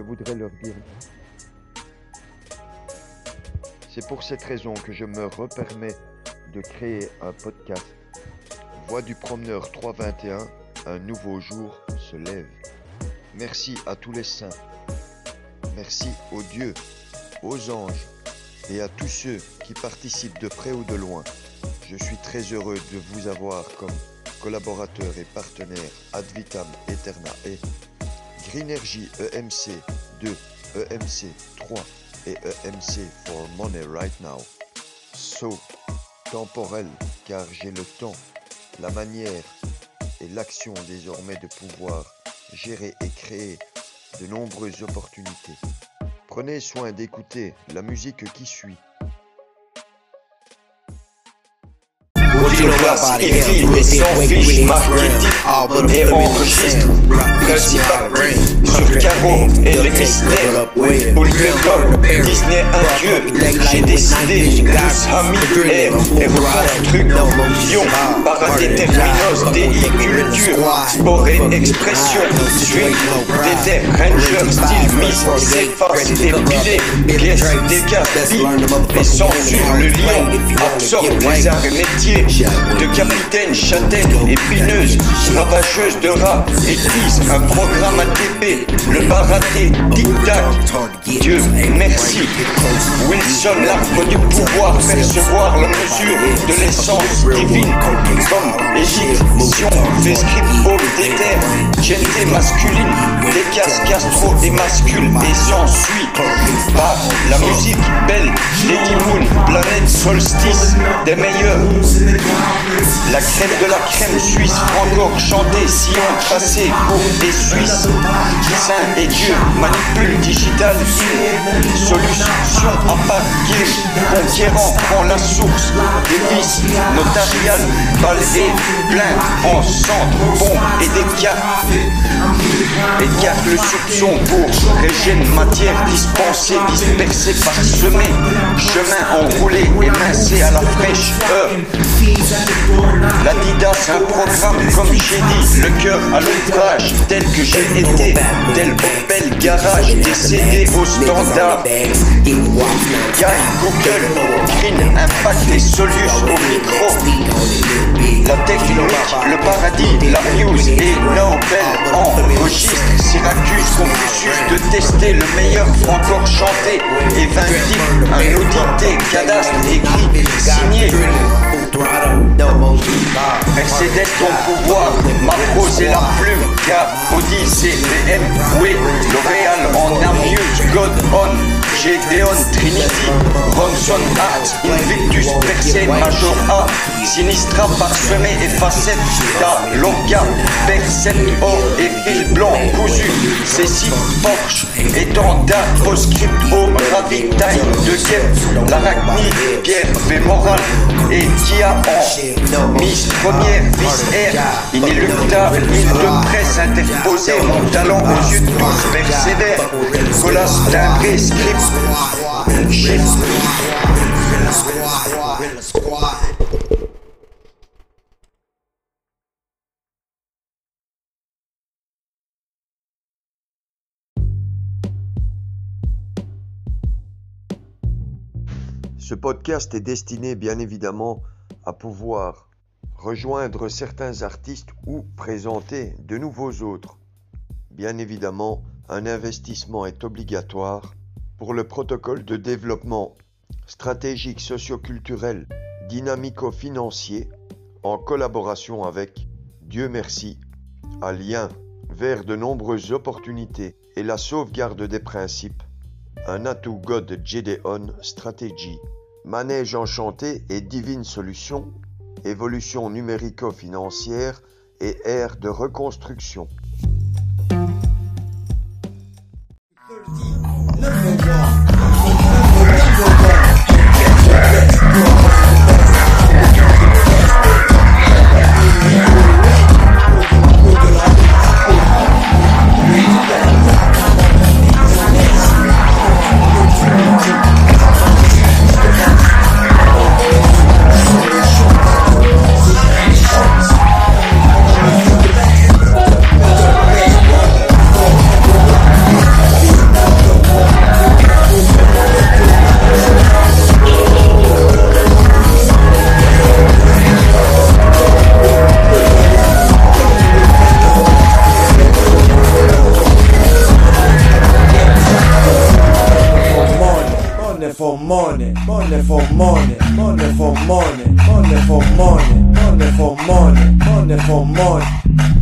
je voudrais leur dire. C'est pour cette raison que je me repermets de créer un podcast. Voix du promeneur 321, un nouveau jour se lève. Merci à tous les saints. Merci aux dieux, aux anges et à tous ceux qui participent de près ou de loin. Je suis très heureux de vous avoir comme collaborateur et partenaire ad vitam aeterna et Greenergy EMC 2, EMC 3 et EMC for Money Right Now. So, temporel car j'ai le temps, la manière et l'action désormais de pouvoir gérer et créer de nombreuses opportunités. Prenez soin d'écouter la musique qui suit. Classe, écrit et sans fiche marketing et enregistre principal sur carreau et les mystères Polycom, Disney un dieu. J'ai décidé amis air et reconstruction Paradéterminos, déiculture Sport et expression. Swing, déter, ranger, style, mise, s'efface, dépilé Pièce, dégâts, et censure Le lion absorbe les arts et métiers. De capitaine, châtaigne, épineuse, ravageuse de rats, église, un programme ATP, le baraté, tic-tac. Dieu merci. Wilson, l'arbre du pouvoir, percevoir la mesure de l'essence divine, comme fait script, homme, déter, genté masculine, décasse, castro et mascule, et s'ensuit par la musique belle, Lady Moon, planète solstice, des meilleurs. La crème de la crème suisse, encore chantée, sillon tracé pour des Suisses. Saint et Dieu, manipule digital, solution papier, conquérant prend la source des vices notariales, balle plein en centre, bon et des. Écarte le soupçon pour régène matière dispensée, dispersée, parsemée, chemin enroulé, émincé à la fraîche heure. L'Adidas, un programme, comme j'ai dit, le cœur à l'ouvrage, tel que j'ai été, tel Opel Garage, décédé au standard. Guy, Google, Green, Impact et Solus au micro. La technologie, le paradis, la fuse et Nobel enregistre. Syracuse, Confucius de tester le meilleur encore chanté et vindicte, un audité, cadastre écrit, signé. Mercedes ton pouvoir, ma prose et la plume, car Audi CBM, oui, L'Oréal en Amius, God on, Gédéon Trinity, Ronson Art, Invictus Percé, Major A, Sinistra parsemé et facette, Da Loca, Percent or et fil blanc cousu, Cécile Porsche, étendard, postscript au ravitail de guêpe, l'arachnide, Pierre Vémoral et Kia en Miss première, Miss Air, inéluctable, mille de presse interposée, mon talent aux yeux de tous persévère, Colas timbré, script, Ce podcast est destiné bien évidemment à pouvoir rejoindre certains artistes ou présenter de nouveaux autres. Bien évidemment, un investissement est obligatoire pour le protocole de développement stratégique socioculturel dynamico-financier en collaboration avec Dieu merci, à lien vers de nombreuses opportunités et la sauvegarde des principes, un atout God Gedeon Strategy, manège enchanté et divine solution, évolution numérico-financière et ère de reconstruction. Money for money, money for money, money for money, money for money, money for money, money for money.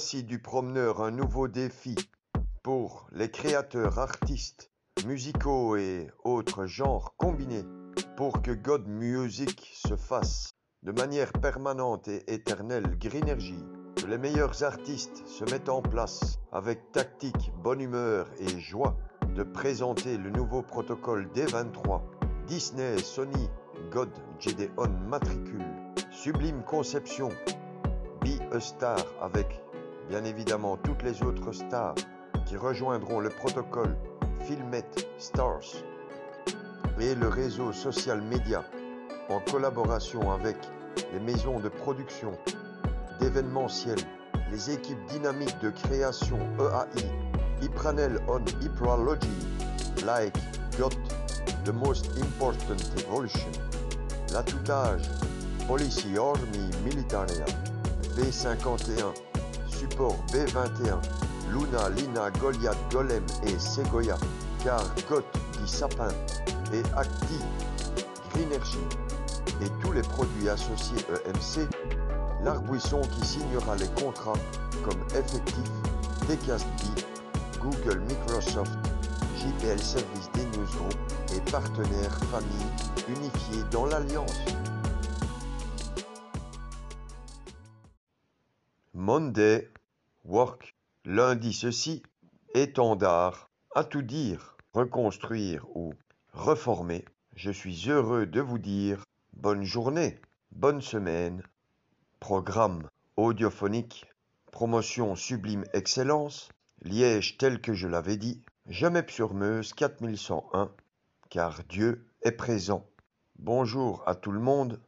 Voici du promeneur un nouveau défi pour les créateurs artistes musicaux et autres genres combinés pour que God Music se fasse de manière permanente et éternelle Greenergy, que les meilleurs artistes se mettent en place avec tactique, bonne humeur et joie de présenter le nouveau protocole D23, Disney, Sony, God, Gedeon Matricule, Sublime Conception, Be a Star avec bien évidemment toutes les autres stars qui rejoindront le protocole Filmet Stars et le réseau social média en collaboration avec les maisons de production, d'événementiel, les équipes dynamiques de création EAI, Ipranel on Ipralogy, Like, GOT, The Most Important Evolution, l'atoutage, Policy Army Militaria, B51, support B21, Luna, Lina, Goliath, Golem et Segoya, car Goth dit sapin et Acti, Greenergy et tous les produits associés EMC, l'arbouisson qui signera les contrats comme effectif Decastbee, Google, Microsoft, JPL Service des Newsgroup et partenaires famille unifiés dans l'alliance. Monday, work, lundi ceci, étendard, à tout dire, reconstruire ou reformer. Je suis heureux de vous dire bonne journée, bonne semaine. Programme audiophonique, promotion sublime excellence, Liège tel que je l'avais dit, jamais sur Meuse 4101, car Dieu est présent. Bonjour à tout le monde,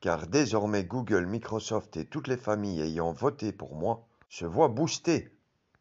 car désormais Google, Microsoft et toutes les familles ayant voté pour moi se voient boostés